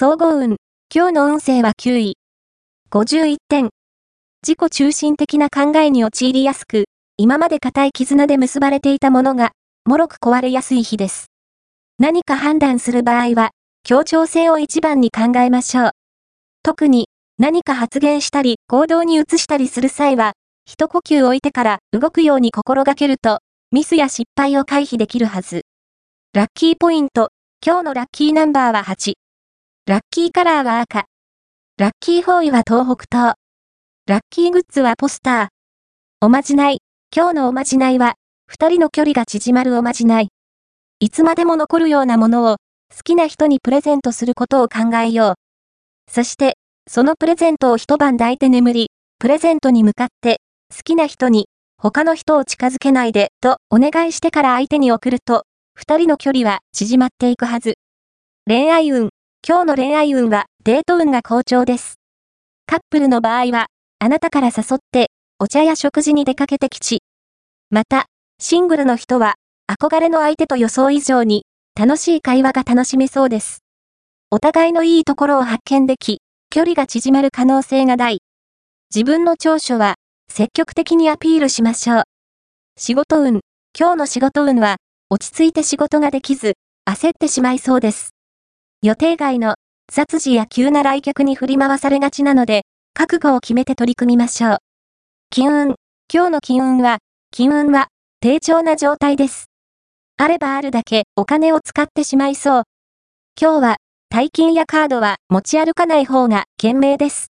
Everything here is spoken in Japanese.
総合運。今日の運勢は9位。51点。自己中心的な考えに陥りやすく、今まで固い絆で結ばれていたものが、脆く壊れやすい日です。何か判断する場合は、協調性を一番に考えましょう。特に、何か発言したり、行動に移したりする際は、一呼吸置いてから動くように心がけると、ミスや失敗を回避できるはず。ラッキーポイント。今日のラッキーナンバーは8。ラッキーカラーは赤。ラッキーフォーイは東北東。ラッキーグッズはポスター。おまじない。今日のおまじないは、二人の距離が縮まるおまじない。いつまでも残るようなものを、好きな人にプレゼントすることを考えよう。そして、そのプレゼントを一晩抱いて眠り、プレゼントに向かって、好きな人に、他の人を近づけないで、とお願いしてから相手に送ると、二人の距離は縮まっていくはず。恋愛運。今日の恋愛運はデート運が好調です。カップルの場合は、あなたから誘って、お茶や食事に出かけてきち。また、シングルの人は、憧れの相手と予想以上に、楽しい会話が楽しめそうです。お互いのいいところを発見でき、距離が縮まる可能性が大。自分の長所は、積極的にアピールしましょう。仕事運。今日の仕事運は、落ち着いて仕事ができず、焦ってしまいそうです。予定外の雑事や急な来客に振り回されがちなので、覚悟を決めて取り組みましょう。金運。今日の金運は、金運は、低調な状態です。あればあるだけお金を使ってしまいそう。今日は、大金やカードは持ち歩かない方が賢明です。